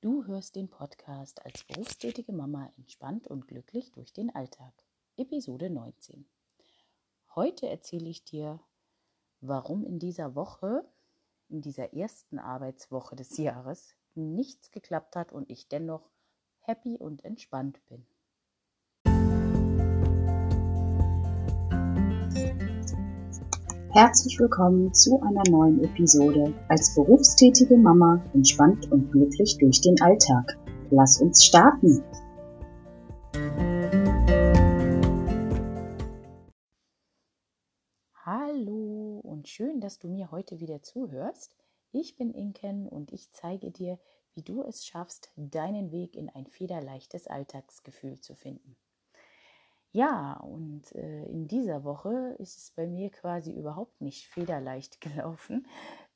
Du hörst den Podcast als berufstätige Mama entspannt und glücklich durch den Alltag. Episode 19. Heute erzähle ich dir, warum in dieser Woche, in dieser ersten Arbeitswoche des Jahres, nichts geklappt hat und ich dennoch happy und entspannt bin. Herzlich willkommen zu einer neuen Episode als berufstätige Mama entspannt und glücklich durch den Alltag. Lass uns starten! Hallo und schön, dass du mir heute wieder zuhörst. Ich bin Inken und ich zeige dir, wie du es schaffst, deinen Weg in ein federleichtes Alltagsgefühl zu finden. Ja, und äh, in dieser Woche ist es bei mir quasi überhaupt nicht federleicht gelaufen.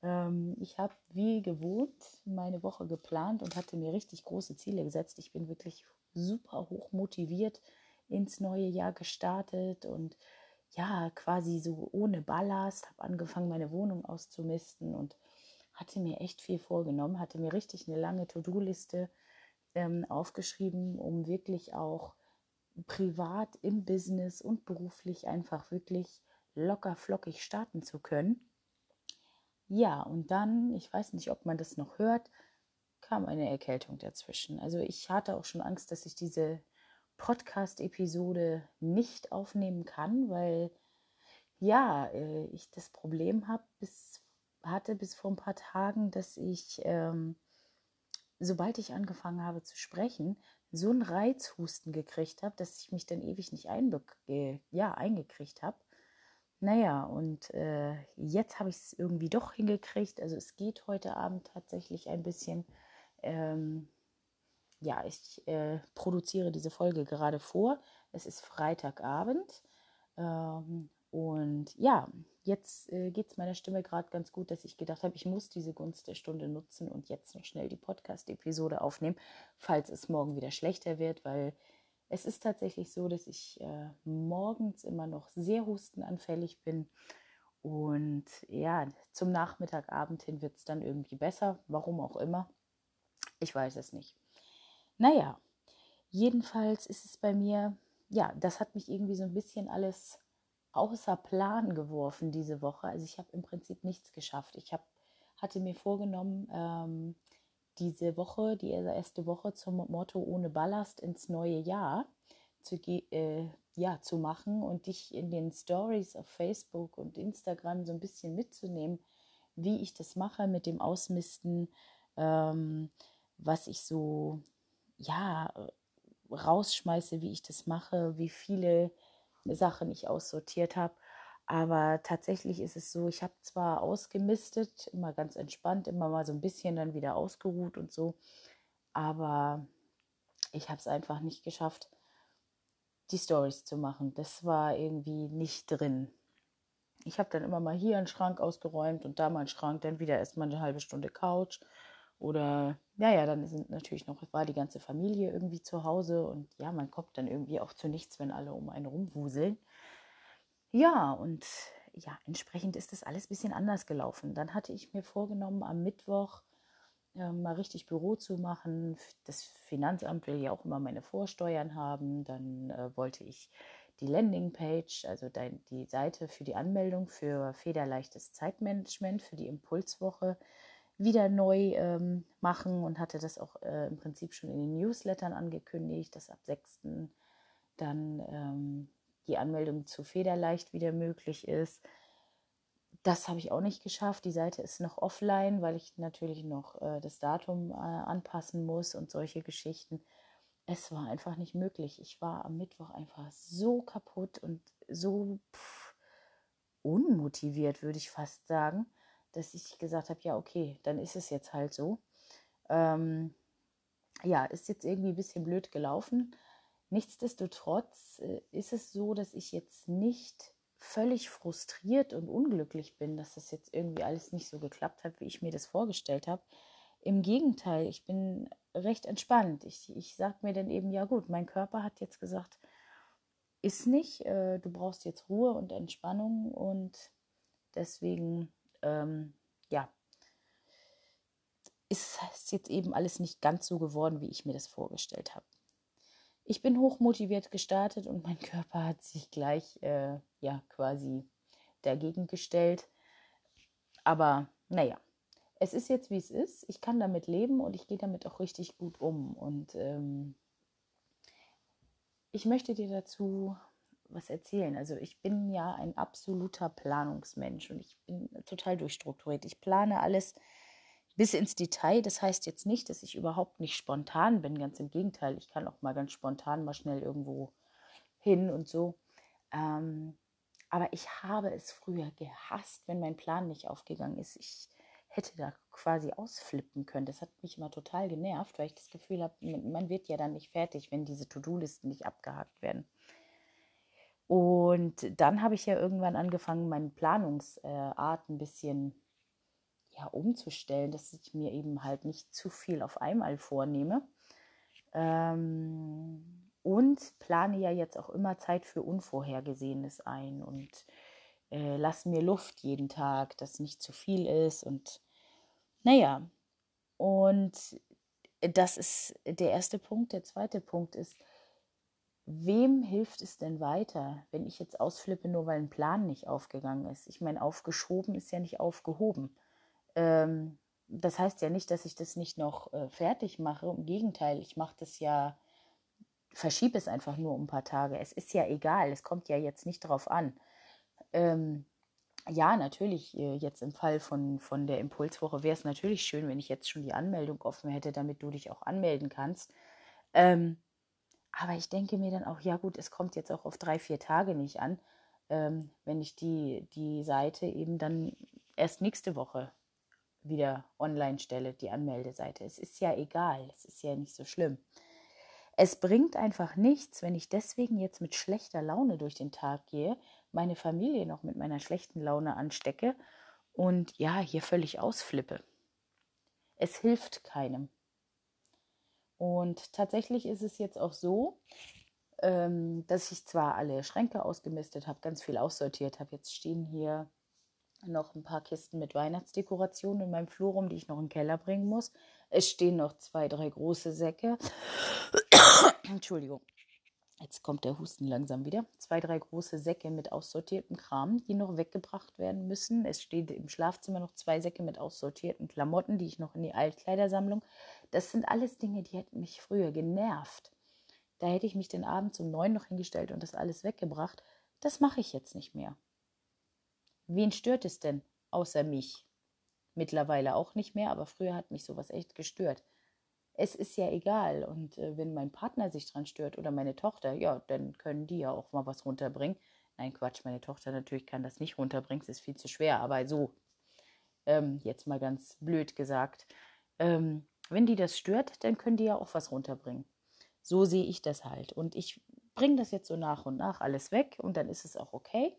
Ähm, ich habe wie gewohnt meine Woche geplant und hatte mir richtig große Ziele gesetzt. Ich bin wirklich super hoch motiviert ins neue Jahr gestartet und ja, quasi so ohne Ballast, habe angefangen, meine Wohnung auszumisten und hatte mir echt viel vorgenommen, hatte mir richtig eine lange To-Do-Liste ähm, aufgeschrieben, um wirklich auch privat, im Business und beruflich einfach wirklich locker flockig starten zu können. Ja, und dann, ich weiß nicht, ob man das noch hört, kam eine Erkältung dazwischen. Also ich hatte auch schon Angst, dass ich diese Podcast-Episode nicht aufnehmen kann, weil ja, äh, ich das Problem habe, bis, hatte bis vor ein paar Tagen, dass ich, ähm, sobald ich angefangen habe zu sprechen, so einen Reizhusten gekriegt habe, dass ich mich dann ewig nicht ja, eingekriegt habe. Naja, und äh, jetzt habe ich es irgendwie doch hingekriegt. Also es geht heute Abend tatsächlich ein bisschen. Ähm, ja, ich äh, produziere diese Folge gerade vor. Es ist Freitagabend. Ähm, und ja, jetzt äh, geht es meiner Stimme gerade ganz gut, dass ich gedacht habe, ich muss diese Gunst der Stunde nutzen und jetzt noch schnell die Podcast-Episode aufnehmen, falls es morgen wieder schlechter wird, weil es ist tatsächlich so, dass ich äh, morgens immer noch sehr hustenanfällig bin. Und ja, zum Nachmittagabend hin wird es dann irgendwie besser, warum auch immer. Ich weiß es nicht. Naja, jedenfalls ist es bei mir, ja, das hat mich irgendwie so ein bisschen alles außer Plan geworfen diese Woche. Also ich habe im Prinzip nichts geschafft. Ich hab, hatte mir vorgenommen, ähm, diese Woche, die erste Woche zum Motto ohne Ballast ins neue Jahr zu, äh, ja, zu machen und dich in den Stories auf Facebook und Instagram so ein bisschen mitzunehmen, wie ich das mache mit dem Ausmisten, ähm, was ich so ja rausschmeiße, wie ich das mache, wie viele Sachen ich aussortiert habe. Aber tatsächlich ist es so, ich habe zwar ausgemistet, immer ganz entspannt, immer mal so ein bisschen dann wieder ausgeruht und so, aber ich habe es einfach nicht geschafft, die Stories zu machen. Das war irgendwie nicht drin. Ich habe dann immer mal hier einen Schrank ausgeräumt und da mal einen Schrank, dann wieder erstmal eine halbe Stunde Couch oder naja, dann sind natürlich noch, war die ganze Familie irgendwie zu Hause und ja, man kommt dann irgendwie auch zu nichts, wenn alle um einen rumwuseln. Ja, und ja, entsprechend ist das alles ein bisschen anders gelaufen. Dann hatte ich mir vorgenommen, am Mittwoch äh, mal richtig Büro zu machen. Das Finanzamt will ja auch immer meine Vorsteuern haben. Dann äh, wollte ich die Landingpage, also die Seite für die Anmeldung für federleichtes Zeitmanagement für die Impulswoche wieder neu ähm, machen und hatte das auch äh, im Prinzip schon in den Newslettern angekündigt, dass ab 6. dann ähm, die Anmeldung zu Federleicht wieder möglich ist. Das habe ich auch nicht geschafft. Die Seite ist noch offline, weil ich natürlich noch äh, das Datum äh, anpassen muss und solche Geschichten. Es war einfach nicht möglich. Ich war am Mittwoch einfach so kaputt und so pff, unmotiviert, würde ich fast sagen dass ich gesagt habe, ja, okay, dann ist es jetzt halt so. Ähm, ja, ist jetzt irgendwie ein bisschen blöd gelaufen. Nichtsdestotrotz äh, ist es so, dass ich jetzt nicht völlig frustriert und unglücklich bin, dass das jetzt irgendwie alles nicht so geklappt hat, wie ich mir das vorgestellt habe. Im Gegenteil, ich bin recht entspannt. Ich, ich sage mir dann eben, ja gut, mein Körper hat jetzt gesagt, ist nicht, äh, du brauchst jetzt Ruhe und Entspannung und deswegen ähm, ja, ist jetzt eben alles nicht ganz so geworden, wie ich mir das vorgestellt habe. Ich bin hochmotiviert gestartet und mein Körper hat sich gleich äh, ja quasi dagegen gestellt. Aber naja, es ist jetzt wie es ist. Ich kann damit leben und ich gehe damit auch richtig gut um. Und ähm, ich möchte dir dazu was erzählen. Also ich bin ja ein absoluter Planungsmensch und ich bin total durchstrukturiert. Ich plane alles bis ins Detail. Das heißt jetzt nicht, dass ich überhaupt nicht spontan bin. Ganz im Gegenteil, ich kann auch mal ganz spontan mal schnell irgendwo hin und so. Ähm, aber ich habe es früher gehasst, wenn mein Plan nicht aufgegangen ist. Ich hätte da quasi ausflippen können. Das hat mich immer total genervt, weil ich das Gefühl habe, man wird ja dann nicht fertig, wenn diese To-Do-Listen nicht abgehakt werden. Und dann habe ich ja irgendwann angefangen, meine Planungsart ein bisschen ja, umzustellen, dass ich mir eben halt nicht zu viel auf einmal vornehme. Ähm, und plane ja jetzt auch immer Zeit für Unvorhergesehenes ein und äh, lass mir Luft jeden Tag, dass nicht zu viel ist und naja, und das ist der erste Punkt. Der zweite Punkt ist, wem hilft es denn weiter, wenn ich jetzt ausflippe, nur weil ein Plan nicht aufgegangen ist? Ich meine, aufgeschoben ist ja nicht aufgehoben. Ähm, das heißt ja nicht, dass ich das nicht noch äh, fertig mache. Im Gegenteil, ich mache das ja, verschiebe es einfach nur um ein paar Tage. Es ist ja egal, es kommt ja jetzt nicht drauf an. Ähm, ja, natürlich, äh, jetzt im Fall von, von der Impulswoche wäre es natürlich schön, wenn ich jetzt schon die Anmeldung offen hätte, damit du dich auch anmelden kannst. Ähm, aber ich denke mir dann auch, ja gut, es kommt jetzt auch auf drei, vier Tage nicht an, ähm, wenn ich die, die Seite eben dann erst nächste Woche wieder online stelle, die Anmeldeseite. Es ist ja egal, es ist ja nicht so schlimm. Es bringt einfach nichts, wenn ich deswegen jetzt mit schlechter Laune durch den Tag gehe, meine Familie noch mit meiner schlechten Laune anstecke und ja, hier völlig ausflippe. Es hilft keinem. Und tatsächlich ist es jetzt auch so, ähm, dass ich zwar alle Schränke ausgemistet habe, ganz viel aussortiert habe. Jetzt stehen hier noch ein paar Kisten mit Weihnachtsdekorationen in meinem Flur rum, die ich noch in den Keller bringen muss. Es stehen noch zwei, drei große Säcke. Entschuldigung. Jetzt kommt der Husten langsam wieder. Zwei, drei große Säcke mit aussortiertem Kram, die noch weggebracht werden müssen. Es steht im Schlafzimmer noch zwei Säcke mit aussortierten Klamotten, die ich noch in die Altkleidersammlung. Das sind alles Dinge, die hätten mich früher genervt. Da hätte ich mich den Abend um neun noch hingestellt und das alles weggebracht. Das mache ich jetzt nicht mehr. Wen stört es denn außer mich? Mittlerweile auch nicht mehr, aber früher hat mich sowas echt gestört es ist ja egal. Und äh, wenn mein Partner sich dran stört oder meine Tochter, ja, dann können die ja auch mal was runterbringen. Nein, Quatsch, meine Tochter natürlich kann das nicht runterbringen, es ist viel zu schwer, aber so, ähm, jetzt mal ganz blöd gesagt, ähm, wenn die das stört, dann können die ja auch was runterbringen. So sehe ich das halt. Und ich bringe das jetzt so nach und nach alles weg und dann ist es auch okay.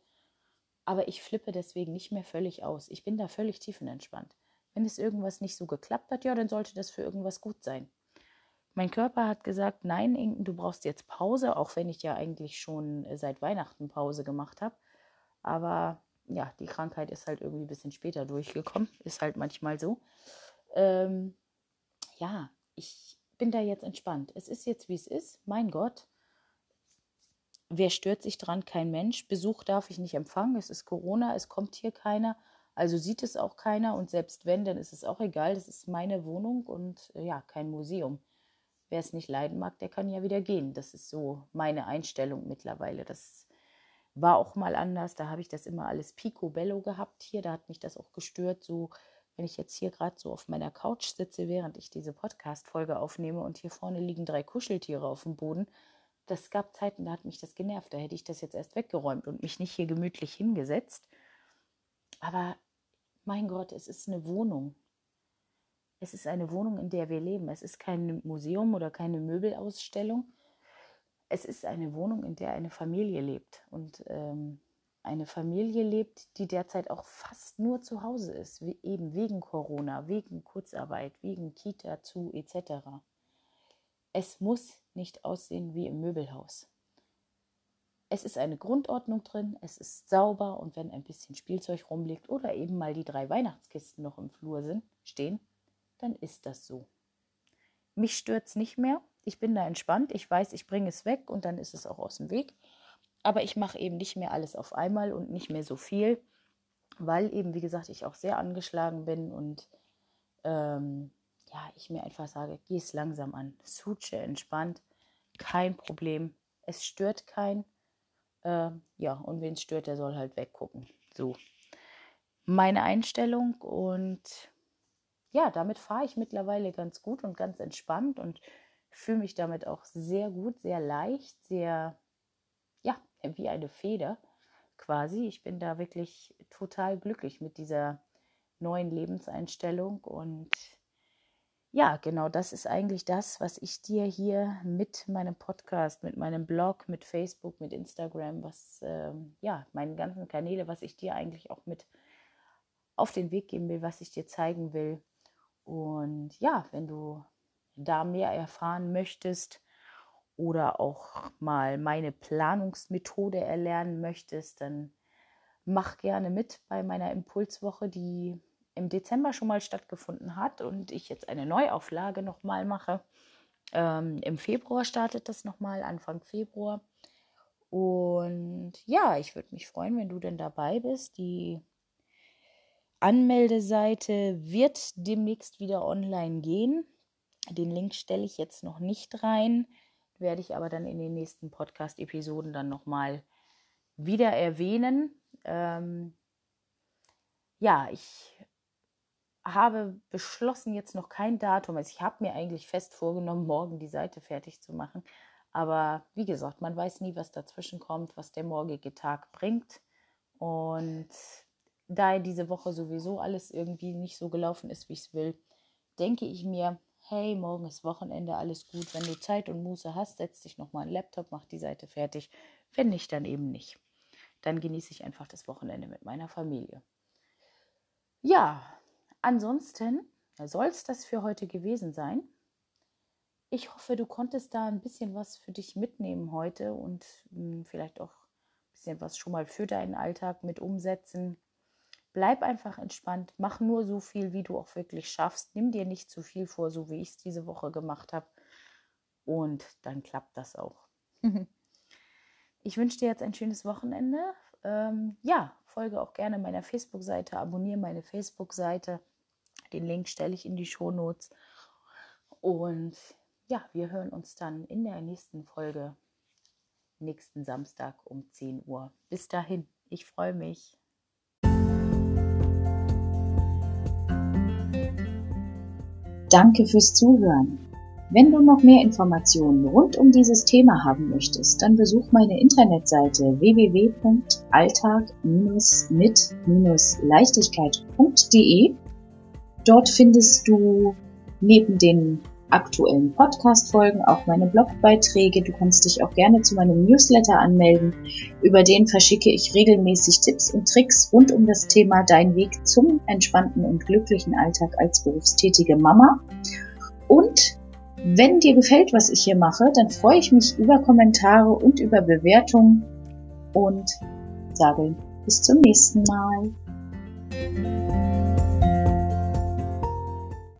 Aber ich flippe deswegen nicht mehr völlig aus. Ich bin da völlig tiefenentspannt. Wenn es irgendwas nicht so geklappt hat, ja, dann sollte das für irgendwas gut sein. Mein Körper hat gesagt, nein, du brauchst jetzt Pause, auch wenn ich ja eigentlich schon äh, seit Weihnachten Pause gemacht habe. Aber ja, die Krankheit ist halt irgendwie ein bisschen später durchgekommen. Ist halt manchmal so. Ähm, ja, ich bin da jetzt entspannt. Es ist jetzt, wie es ist. Mein Gott. Wer stört sich dran? Kein Mensch. Besuch darf ich nicht empfangen. Es ist Corona. Es kommt hier keiner. Also sieht es auch keiner und selbst wenn, dann ist es auch egal. Das ist meine Wohnung und äh, ja, kein Museum. Wer es nicht leiden mag, der kann ja wieder gehen. Das ist so meine Einstellung mittlerweile. Das war auch mal anders. Da habe ich das immer alles picobello gehabt hier. Da hat mich das auch gestört. So, wenn ich jetzt hier gerade so auf meiner Couch sitze, während ich diese Podcast-Folge aufnehme und hier vorne liegen drei Kuscheltiere auf dem Boden. Das gab Zeiten, da hat mich das genervt. Da hätte ich das jetzt erst weggeräumt und mich nicht hier gemütlich hingesetzt. Aber mein Gott, es ist eine Wohnung. Es ist eine Wohnung, in der wir leben. Es ist kein Museum oder keine Möbelausstellung. Es ist eine Wohnung, in der eine Familie lebt. Und ähm, eine Familie lebt, die derzeit auch fast nur zu Hause ist, eben wegen Corona, wegen Kurzarbeit, wegen Kita zu etc. Es muss nicht aussehen wie im Möbelhaus. Es ist eine Grundordnung drin, es ist sauber und wenn ein bisschen Spielzeug rumliegt oder eben mal die drei Weihnachtskisten noch im Flur sind, stehen, dann ist das so. Mich stört es nicht mehr. Ich bin da entspannt. Ich weiß, ich bringe es weg und dann ist es auch aus dem Weg. Aber ich mache eben nicht mehr alles auf einmal und nicht mehr so viel, weil eben, wie gesagt, ich auch sehr angeschlagen bin und ähm, ja, ich mir einfach sage, geh es langsam an. Suche entspannt, kein Problem. Es stört kein. Äh, ja, und wen es stört, der soll halt weggucken. So. Meine Einstellung und ja, damit fahre ich mittlerweile ganz gut und ganz entspannt und fühle mich damit auch sehr gut, sehr leicht, sehr, ja, wie eine Feder quasi. Ich bin da wirklich total glücklich mit dieser neuen Lebenseinstellung und ja, genau das ist eigentlich das, was ich dir hier mit meinem Podcast, mit meinem Blog, mit Facebook, mit Instagram, was, ähm, ja, meinen ganzen Kanäle, was ich dir eigentlich auch mit auf den Weg geben will, was ich dir zeigen will. Und ja, wenn du da mehr erfahren möchtest oder auch mal meine Planungsmethode erlernen möchtest, dann mach gerne mit bei meiner Impulswoche, die im Dezember schon mal stattgefunden hat und ich jetzt eine Neuauflage nochmal mache. Ähm, Im Februar startet das nochmal, Anfang Februar. Und ja, ich würde mich freuen, wenn du denn dabei bist. Die Anmeldeseite wird demnächst wieder online gehen. Den Link stelle ich jetzt noch nicht rein, werde ich aber dann in den nächsten Podcast-Episoden dann nochmal wieder erwähnen. Ähm, ja, ich habe beschlossen, jetzt noch kein Datum. Also ich habe mir eigentlich fest vorgenommen, morgen die Seite fertig zu machen. Aber wie gesagt, man weiß nie, was dazwischen kommt, was der morgige Tag bringt. Und da diese Woche sowieso alles irgendwie nicht so gelaufen ist, wie ich es will, denke ich mir, hey, morgen ist Wochenende, alles gut. Wenn du Zeit und Muße hast, setz dich nochmal an Laptop, mach die Seite fertig. Wenn nicht, dann eben nicht. Dann genieße ich einfach das Wochenende mit meiner Familie. Ja, Ansonsten soll es das für heute gewesen sein. Ich hoffe, du konntest da ein bisschen was für dich mitnehmen heute und mh, hm, vielleicht auch ein bisschen was schon mal für deinen Alltag mit umsetzen. Bleib einfach entspannt, mach nur so viel, wie du auch wirklich schaffst. Nimm dir nicht zu viel vor, so wie ich es diese Woche gemacht habe. Und dann klappt das auch. ich wünsche dir jetzt ein schönes Wochenende. Ähm, ja, folge auch gerne meiner Facebook-Seite, abonniere meine Facebook-Seite. Den Link stelle ich in die Shownotes. Und ja, wir hören uns dann in der nächsten Folge nächsten Samstag um 10 Uhr. Bis dahin, ich freue mich. Danke fürs Zuhören. Wenn du noch mehr Informationen rund um dieses Thema haben möchtest, dann besuch meine Internetseite www.alltag-mit-leichtigkeit.de Dort findest du neben den aktuellen Podcast-Folgen auch meine Blogbeiträge. Du kannst dich auch gerne zu meinem Newsletter anmelden. Über den verschicke ich regelmäßig Tipps und Tricks rund um das Thema Dein Weg zum entspannten und glücklichen Alltag als berufstätige Mama. Und wenn dir gefällt, was ich hier mache, dann freue ich mich über Kommentare und über Bewertungen und sage bis zum nächsten Mal.